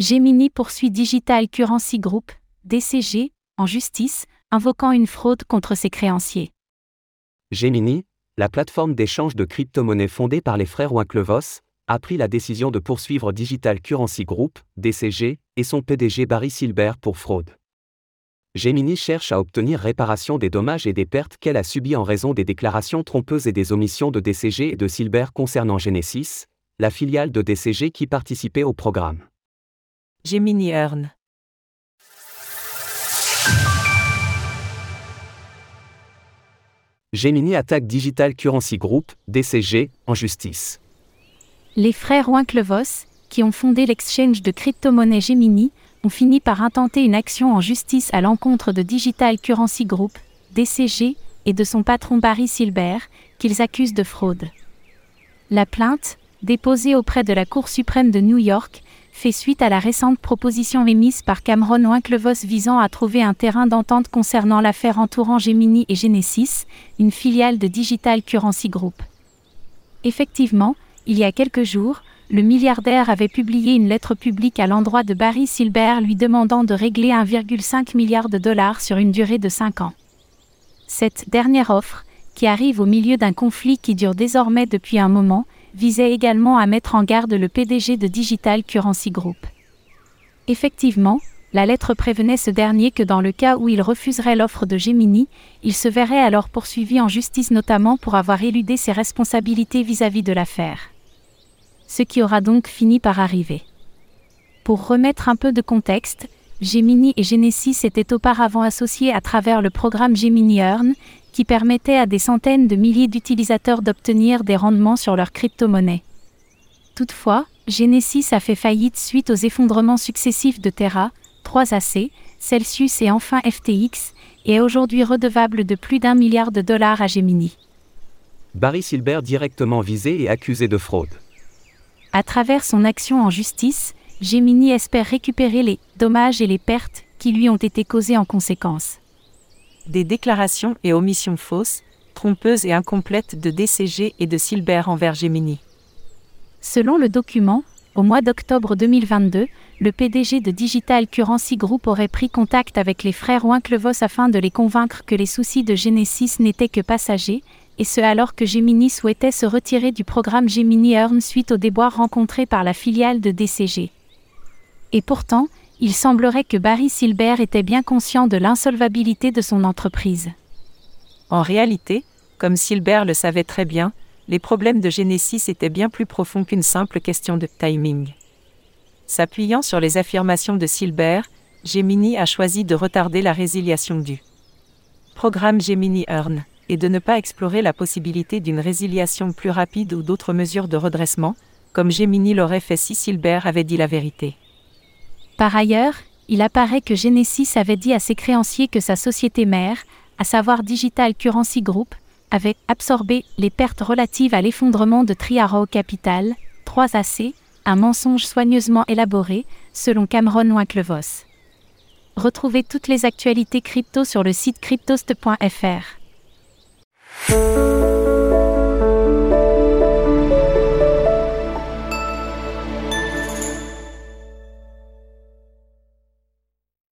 Gemini poursuit Digital Currency Group, DCG, en justice, invoquant une fraude contre ses créanciers. Gemini, la plateforme d'échange de crypto-monnaies fondée par les frères Winklevoss, a pris la décision de poursuivre Digital Currency Group, DCG, et son PDG Barry Silbert pour fraude. Gemini cherche à obtenir réparation des dommages et des pertes qu'elle a subies en raison des déclarations trompeuses et des omissions de DCG et de Silbert concernant Genesis, la filiale de DCG qui participait au programme. Gemini Earn. Gemini attaque Digital Currency Group, DCG, en justice. Les frères Winklevoss, qui ont fondé l'exchange de crypto-monnaie Gemini, ont fini par intenter une action en justice à l'encontre de Digital Currency Group, DCG, et de son patron Barry Silbert, qu'ils accusent de fraude. La plainte, déposée auprès de la Cour suprême de New York, fait suite à la récente proposition émise par Cameron Winklevoss visant à trouver un terrain d'entente concernant l'affaire entourant Gemini et Genesis, une filiale de Digital Currency Group. Effectivement, il y a quelques jours, le milliardaire avait publié une lettre publique à l'endroit de Barry Silbert lui demandant de régler 1,5 milliard de dollars sur une durée de 5 ans. Cette dernière offre, qui arrive au milieu d'un conflit qui dure désormais depuis un moment, visait également à mettre en garde le PDG de Digital Currency Group. Effectivement, la lettre prévenait ce dernier que dans le cas où il refuserait l'offre de Gemini, il se verrait alors poursuivi en justice notamment pour avoir éludé ses responsabilités vis-à-vis de l'affaire. Ce qui aura donc fini par arriver. Pour remettre un peu de contexte, Gemini et Genesis étaient auparavant associés à travers le programme Gemini Earn, qui permettait à des centaines de milliers d'utilisateurs d'obtenir des rendements sur leurs crypto-monnaies. Toutefois, Genesis a fait faillite suite aux effondrements successifs de Terra, 3AC, Celsius et enfin FTX, et est aujourd'hui redevable de plus d'un milliard de dollars à Gemini. Barry Silbert directement visé et accusé de fraude. À travers son action en justice, Gemini espère récupérer les dommages et les pertes qui lui ont été causés en conséquence des déclarations et omissions fausses, trompeuses et incomplètes de DCG et de Silbert envers Gemini. Selon le document, au mois d'octobre 2022, le PDG de Digital Currency Group aurait pris contact avec les frères Winklevoss afin de les convaincre que les soucis de Genesis n'étaient que passagers, et ce alors que Gemini souhaitait se retirer du programme Gemini Earn suite aux déboires rencontrés par la filiale de DCG. Et pourtant, il semblerait que Barry Silbert était bien conscient de l'insolvabilité de son entreprise. En réalité, comme Silbert le savait très bien, les problèmes de Genesis étaient bien plus profonds qu'une simple question de timing. S'appuyant sur les affirmations de Silbert, Gemini a choisi de retarder la résiliation du programme Gemini Earn et de ne pas explorer la possibilité d'une résiliation plus rapide ou d'autres mesures de redressement, comme Gemini l'aurait fait si Silbert avait dit la vérité. Par ailleurs, il apparaît que Genesis avait dit à ses créanciers que sa société mère, à savoir Digital Currency Group, avait absorbé les pertes relatives à l'effondrement de Triaro Capital, 3AC, un mensonge soigneusement élaboré, selon Cameron Winklevoss. Retrouvez toutes les actualités crypto sur le site cryptost.fr.